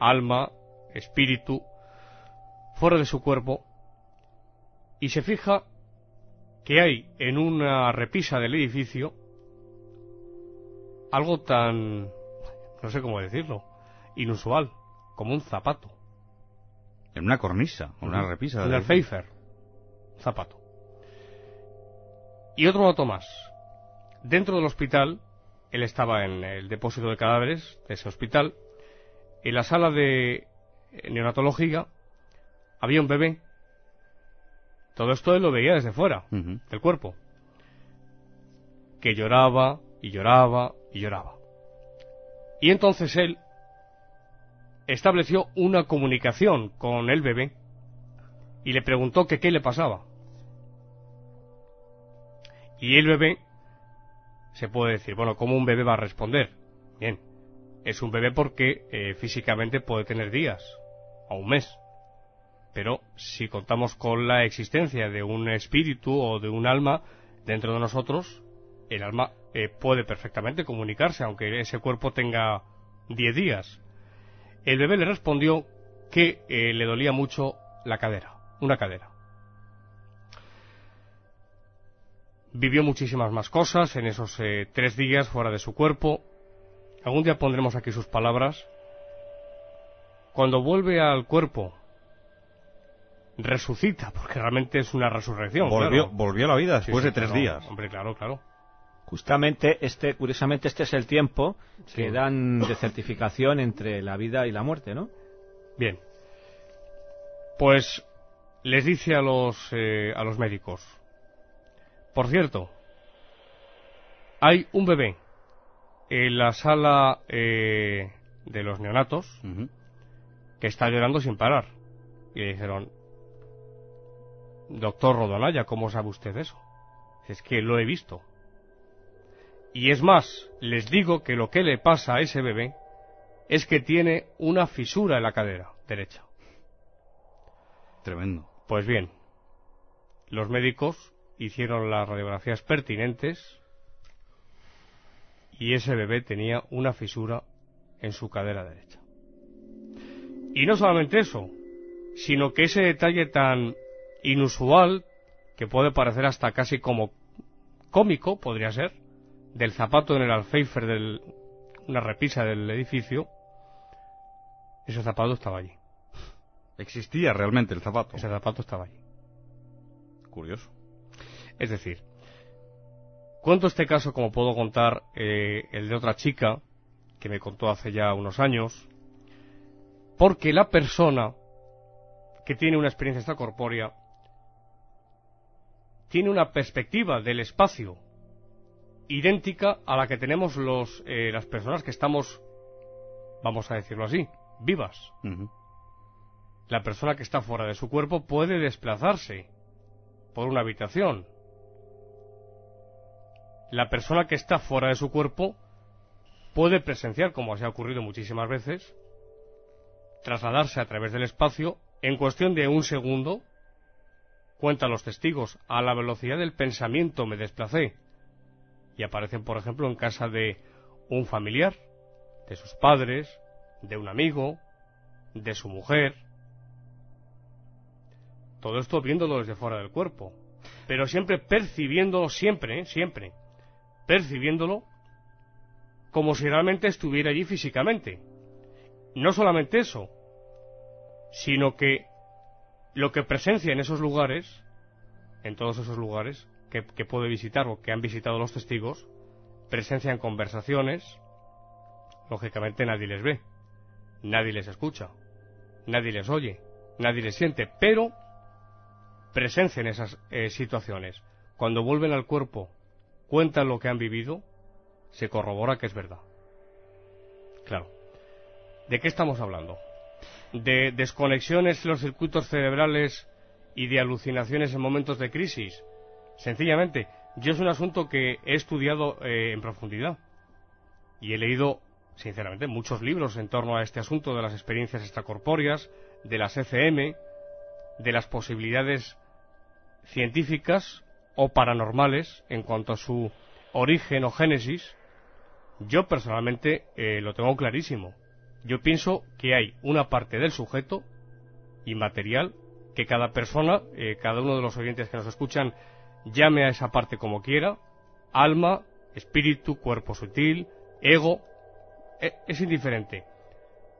alma, espíritu, fuera de su cuerpo, y se fija que hay en una repisa del edificio algo tan, no sé cómo decirlo, inusual, como un zapato. En una cornisa, una repisa. En el Pfeiffer. Zapato. Y otro dato más. Dentro del hospital, él estaba en el depósito de cadáveres de ese hospital. En la sala de neonatología había un bebé. Todo esto él lo veía desde fuera del cuerpo. Que lloraba y lloraba y lloraba. Y entonces él estableció una comunicación con el bebé y le preguntó que qué le pasaba. Y el bebé se puede decir, bueno, ¿cómo un bebé va a responder? Bien, es un bebé porque eh, físicamente puede tener días o un mes. Pero si contamos con la existencia de un espíritu o de un alma dentro de nosotros, el alma eh, puede perfectamente comunicarse, aunque ese cuerpo tenga 10 días. El bebé le respondió que eh, le dolía mucho la cadera, una cadera. Vivió muchísimas más cosas en esos eh, tres días fuera de su cuerpo. Algún día pondremos aquí sus palabras. Cuando vuelve al cuerpo, resucita, porque realmente es una resurrección. Volvió, volvió a la vida después de tres días. Hombre, claro, claro. Justamente, este, curiosamente, este es el tiempo que dan de certificación entre la vida y la muerte, ¿no? Bien. Pues les dice a los, eh, a los médicos, por cierto, hay un bebé en la sala eh, de los neonatos que está llorando sin parar. Y le dijeron, doctor Rodonaya, ¿cómo sabe usted eso? Es que lo he visto. Y es más, les digo que lo que le pasa a ese bebé es que tiene una fisura en la cadera derecha. Tremendo. Pues bien, los médicos hicieron las radiografías pertinentes y ese bebé tenía una fisura en su cadera derecha. Y no solamente eso, sino que ese detalle tan inusual, que puede parecer hasta casi como cómico, podría ser, del zapato en el alféifer de una repisa del edificio, ese zapato estaba allí. Existía realmente el zapato. Ese zapato estaba allí. Curioso. Es decir, cuento este caso como puedo contar eh, el de otra chica que me contó hace ya unos años, porque la persona que tiene una experiencia extracorpórea tiene una perspectiva del espacio idéntica a la que tenemos los, eh, las personas que estamos, vamos a decirlo así, vivas. La persona que está fuera de su cuerpo puede desplazarse por una habitación, la persona que está fuera de su cuerpo puede presenciar, como se ha ocurrido muchísimas veces, trasladarse a través del espacio. En cuestión de un segundo, cuentan los testigos, a la velocidad del pensamiento me desplacé, y aparecen, por ejemplo, en casa de un familiar, de sus padres, de un amigo, de su mujer. Todo esto viéndolo desde fuera del cuerpo, pero siempre percibiéndolo, siempre, ¿eh? siempre, percibiéndolo como si realmente estuviera allí físicamente. No solamente eso, sino que lo que presencia en esos lugares, en todos esos lugares que, puede visitar o que han visitado los testigos, presencian conversaciones, lógicamente nadie les ve, nadie les escucha, nadie les oye, nadie les siente, pero presencian esas eh, situaciones. Cuando vuelven al cuerpo cuentan lo que han vivido, se corrobora que es verdad. Claro. ¿De qué estamos hablando? ¿De desconexiones en los circuitos cerebrales y de alucinaciones en momentos de crisis? Sencillamente, yo es un asunto que he estudiado eh, en profundidad y he leído, sinceramente, muchos libros en torno a este asunto de las experiencias extracorpóreas, de las ECM, de las posibilidades científicas o paranormales en cuanto a su origen o génesis, yo personalmente eh, lo tengo clarísimo. Yo pienso que hay una parte del sujeto inmaterial que cada persona, eh, cada uno de los oyentes que nos escuchan, llame a esa parte como quiera, alma, espíritu, cuerpo sutil, ego, e, es indiferente.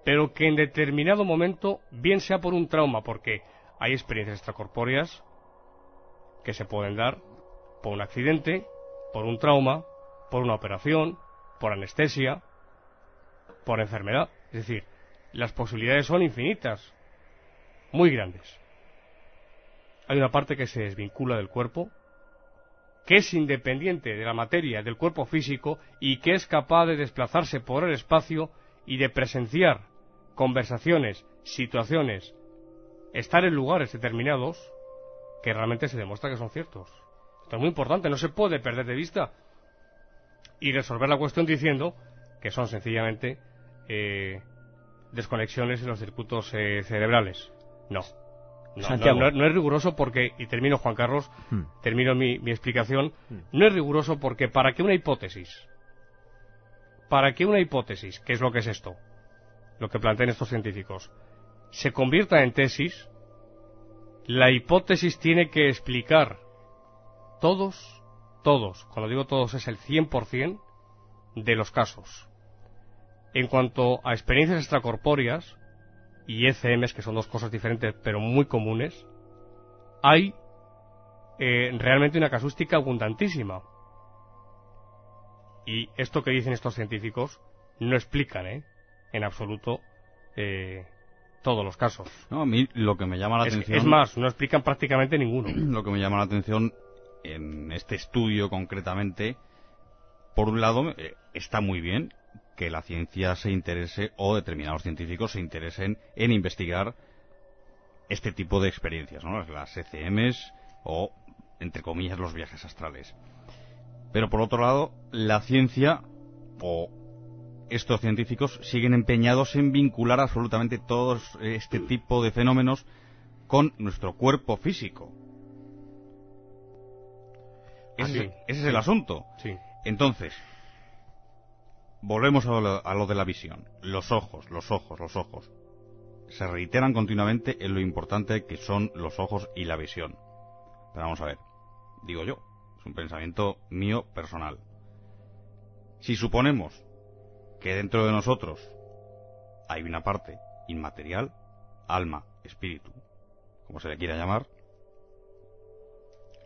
Pero que en determinado momento, bien sea por un trauma, porque hay experiencias extracorpóreas que se pueden dar por un accidente, por un trauma, por una operación, por anestesia, por enfermedad. Es decir, las posibilidades son infinitas, muy grandes. Hay una parte que se desvincula del cuerpo, que es independiente de la materia, del cuerpo físico, y que es capaz de desplazarse por el espacio y de presenciar conversaciones, situaciones, estar en lugares determinados, que realmente se demuestra que son ciertos. Esto es muy importante, no se puede perder de vista y resolver la cuestión diciendo que son sencillamente eh, desconexiones en los circuitos eh, cerebrales. No. No, no, es riguroso porque, y termino Juan Carlos, hmm. termino mi, explicación, hmm. no es riguroso porque para que una hipótesis, para que una hipótesis, que es lo que es esto, lo que plantean estos científicos, se convierta en tesis, la hipótesis tiene que explicar todos, todos, cuando digo todos es el 100% de los casos. En cuanto a experiencias extracorpóreas y ECMs, que son dos cosas diferentes pero muy comunes, hay eh, realmente una casuística abundantísima. Y esto que dicen estos científicos no explican, ¿eh? En absoluto eh, todos los casos. No, a mí lo que me llama la atención... Es más, no explican prácticamente ninguno. [CLEARS THROAT] Lo que me llama la atención en este estudio concretamente, por un lado, está muy bien que la ciencia se interese o determinados científicos se interesen en investigar este tipo de experiencias, ¿no? las ECMs o, entre comillas, los viajes astrales. Pero por otro lado, la ciencia o estos científicos siguen empeñados en vincular absolutamente todo este tipo de fenómenos con nuestro cuerpo físico. Ese, es el asunto. Entonces, volvemos a lo, de la visión. Los ojos, los ojos, los ojos. Se reiteran continuamente en lo importante que son los ojos y la visión. Pero vamos a ver, digo yo, es un pensamiento mío personal. Si suponemos que dentro de nosotros hay una parte inmaterial, alma, espíritu, como se le quiera llamar,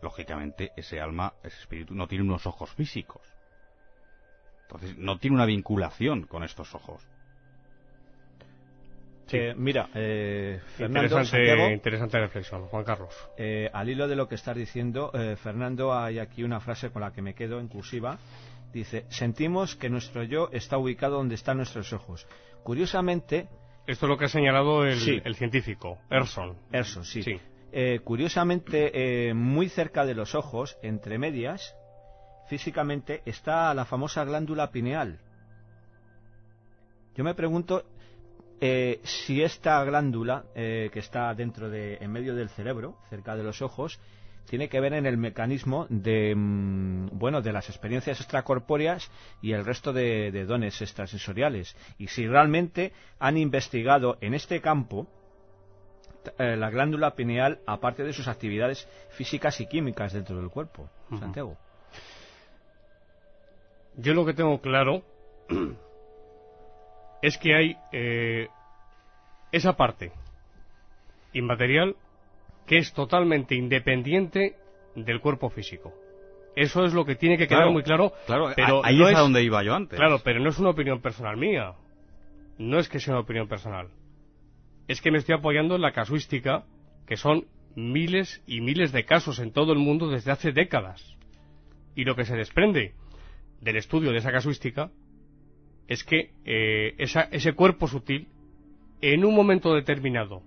lógicamente ese alma, ese espíritu no tiene unos ojos físicos. Entonces no tiene una vinculación con estos ojos. mira, eh, Fernando, interesante, interesante, reflexión, Juan Carlos. Eh, al hilo de lo que estás diciendo, eh, Fernando, hay aquí una frase con la que me quedo inclusiva. Dice, sentimos que nuestro yo está ubicado donde están nuestros ojos. Curiosamente... Esto es lo que ha señalado el, científico, Erson. Erson, sí. Eh, curiosamente, eh, muy cerca de los ojos, entre medias, físicamente, está la famosa glándula pineal. Yo me pregunto eh, si esta glándula que está dentro de, en medio del cerebro, cerca de los ojos, tiene que ver en el mecanismo de mm, bueno de las experiencias extracorpóreas y el resto de, de dones extrasensoriales y si realmente han investigado en este campo eh, la glándula pineal aparte de sus actividades físicas y químicas dentro del cuerpo. Santiago. Yo lo que tengo claro [CLEARS THROAT] es que hay eh, esa parte inmaterial que es totalmente independiente del cuerpo físico. Eso es lo que tiene que quedar muy claro. Claro, pero ahí es a donde iba yo antes. Claro, pero no es una opinión personal mía. No es que sea una opinión personal es que me estoy apoyando en la casuística, que son miles y miles de casos en todo el mundo desde hace décadas. Y lo que se desprende del estudio de esa casuística es que eh, ese cuerpo sutil, en un momento determinado,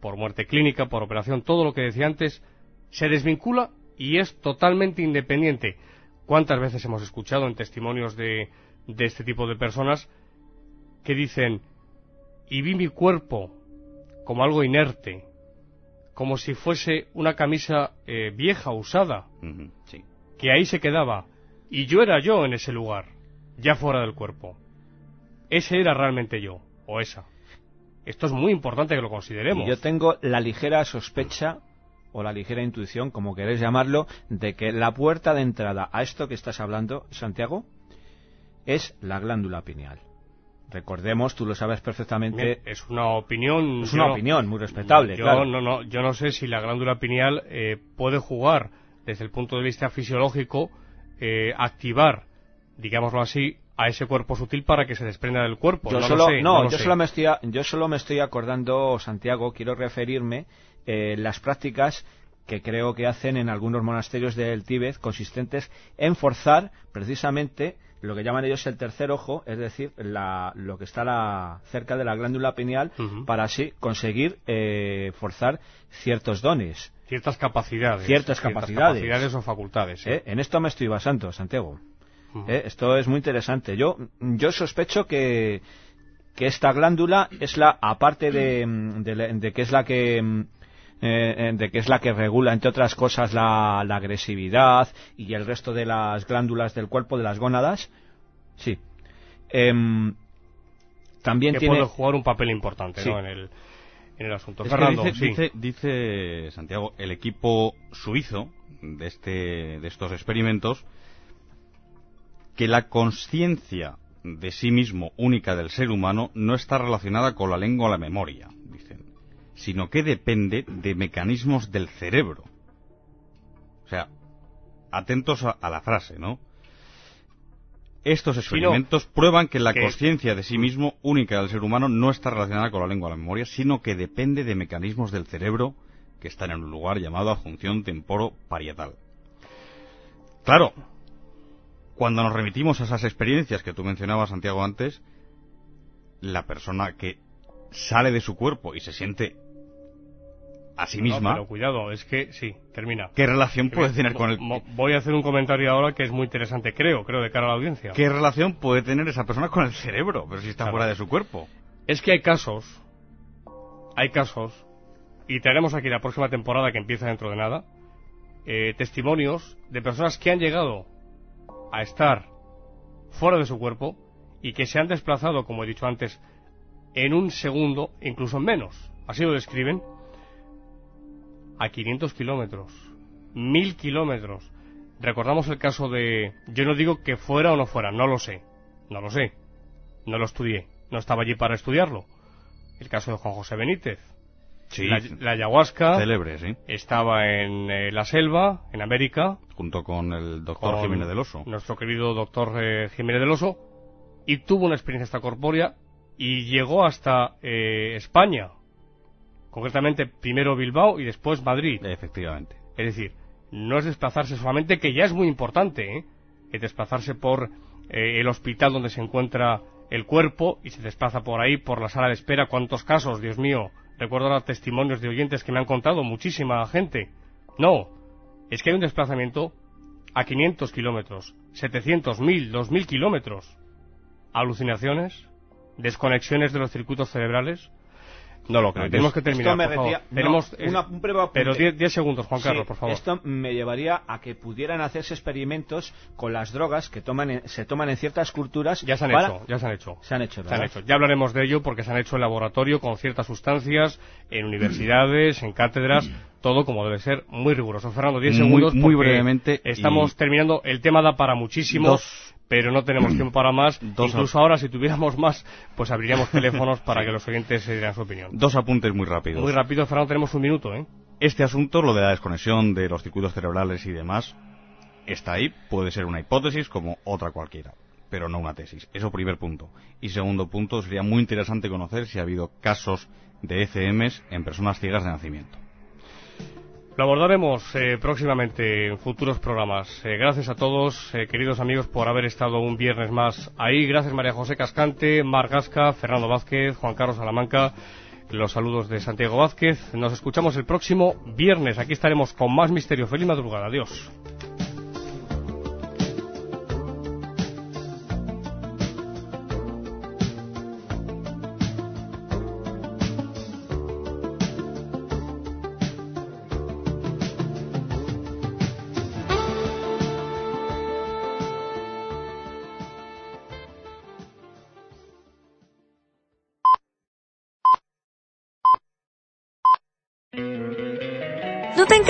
por muerte clínica, por operación, todo lo que decía antes, se desvincula y es totalmente independiente. ¿Cuántas veces hemos escuchado en testimonios de, de este tipo de personas que dicen, y vi mi cuerpo como algo inerte, como si fuese una camisa eh, vieja, usada, que ahí se quedaba, y yo era yo en ese lugar, ya fuera del cuerpo. Ese era realmente yo, o esa. Esto es muy importante que lo consideremos. Yo tengo la ligera sospecha o la ligera intuición, como queréis llamarlo, de que la puerta de entrada a esto que estás hablando, Santiago, es la glándula pineal. Recordemos, tú lo sabes perfectamente. es una opinión. Es una opinión muy respetable. Yo no, no, yo no sé si la glándula pineal eh, puede jugar desde el punto de vista fisiológico, eh, activar, digámoslo así, a ese cuerpo sutil para que se desprenda del cuerpo. Yo no solo, sé, no, yo solo me estoy, yo solo me estoy acordando, Santiago, quiero referirme eh, las prácticas que creo que hacen en algunos monasterios del Tíbet consistentes en forzar precisamente lo que llaman ellos el tercer ojo, es decir, lo que está cerca de la glándula pineal, para así conseguir eh, forzar ciertos dones. Ciertas capacidades. Ciertas, capacidades. o facultades. Eh, en esto me estoy basando, Santiago. Eh, esto es muy interesante. Yo, yo sospecho que que esta glándula es la, aparte de, de, que es la que eh, de que es la que regula, entre otras cosas, la, agresividad y el resto de las glándulas del cuerpo, de las gónadas. Sí. Em, también que puede jugar un papel importante en, el, en el asunto. Fernando, dice, dice, Santiago, el equipo suizo de, este, de estos experimentos que la conciencia de sí mismo única del ser humano no está relacionada con la lengua o la memoria, dicen, sino que depende de mecanismos del cerebro. O sea, atentos a la frase, ¿no? Estos experimentos prueban que la conciencia de sí mismo única del ser humano no está relacionada con la lengua o la memoria, sino que depende de mecanismos del cerebro que están en un lugar llamado función temporo-parietal. Claro, cuando nos remitimos a esas experiencias que tú mencionabas, Santiago, antes, la persona que sale de su cuerpo y se siente a sí misma. pero cuidado, es que sí, termina. ¿Qué relación puede tener con el.? Voy a hacer un comentario ahora que es muy interesante, creo, creo, de cara a la audiencia. ¿Qué relación puede tener esa persona con el cerebro? Pero si está fuera de su cuerpo. Es que hay casos. Hay casos. Y traeremos aquí la próxima temporada que empieza dentro de nada. Eh, testimonios de personas que han llegado a estar fuera de su cuerpo y que se han desplazado, como he dicho antes, en un segundo, incluso en menos. Así lo describen a 500 kilómetros, 1000 kilómetros. Recordamos el caso de... Yo no digo que fuera o no fuera, no lo sé, no lo sé, no lo estudié, no estaba allí para estudiarlo. El caso de Juan José Benítez. Sí, la, ayahuasca célebre, sí. estaba en eh, la selva, en América. Junto con el doctor Jiménez del Oso. Nuestro querido doctor eh, Jiménez del Oso. Y tuvo una experiencia extracorpórea y llegó hasta eh, España, concretamente primero Bilbao y después Madrid. Efectivamente. Es decir, no es desplazarse solamente, que ya es muy importante, ¿eh? es desplazarse por eh, el hospital donde se encuentra el cuerpo y se desplaza por ahí, por la sala de espera. ¿Cuántos casos, Dios mío? Recuerdo los testimonios de oyentes que me han contado, muchísima gente. No, es que hay un desplazamiento a 500 kilómetros, 700, 1000, 2000 kilómetros. Alucinaciones, desconexiones de los circuitos cerebrales, no lo creo. Tenemos que terminar. Tenemos un prueba Pero 10 segundos, Juan Carlos, por favor. Esto me llevaría a que pudieran hacerse experimentos con las drogas que toman se toman en ciertas culturas. Ya se han hecho, ya se han hecho. Se han hecho, se han hecho. Ya hablaremos de ello porque se han hecho en laboratorio con ciertas sustancias, en universidades, en cátedras, todo como debe ser muy riguroso. Fernando, 10 segundos. Muy brevemente. Estamos terminando. El tema da para muchísimo pero no tenemos tiempo para más. [CLEARS THROAT] Incluso ahora, si tuviéramos más, pues abriríamos [LAUGHS] teléfonos para que los oyentes se dieran su opinión. Dos apuntes muy rápidos. Muy rápido, Fernando, tenemos un minuto, ¿eh? Este asunto, lo de la desconexión de los circuitos cerebrales y demás, está ahí, puede ser una hipótesis como otra cualquiera, pero no una tesis. Eso primer punto. Y segundo punto, sería muy interesante conocer si ha habido casos de ECMs en personas ciegas de nacimiento. Lo abordaremos eh, próximamente en futuros programas. Eh, gracias a todos, eh, queridos amigos, por haber estado un viernes más ahí. Gracias María José Cascante, Mar Gasca, Fernando Vázquez, Juan Carlos Salamanca. Los saludos de Santiago Vázquez. Nos escuchamos el próximo viernes. Aquí estaremos con más misterio. Feliz madrugada. Adiós.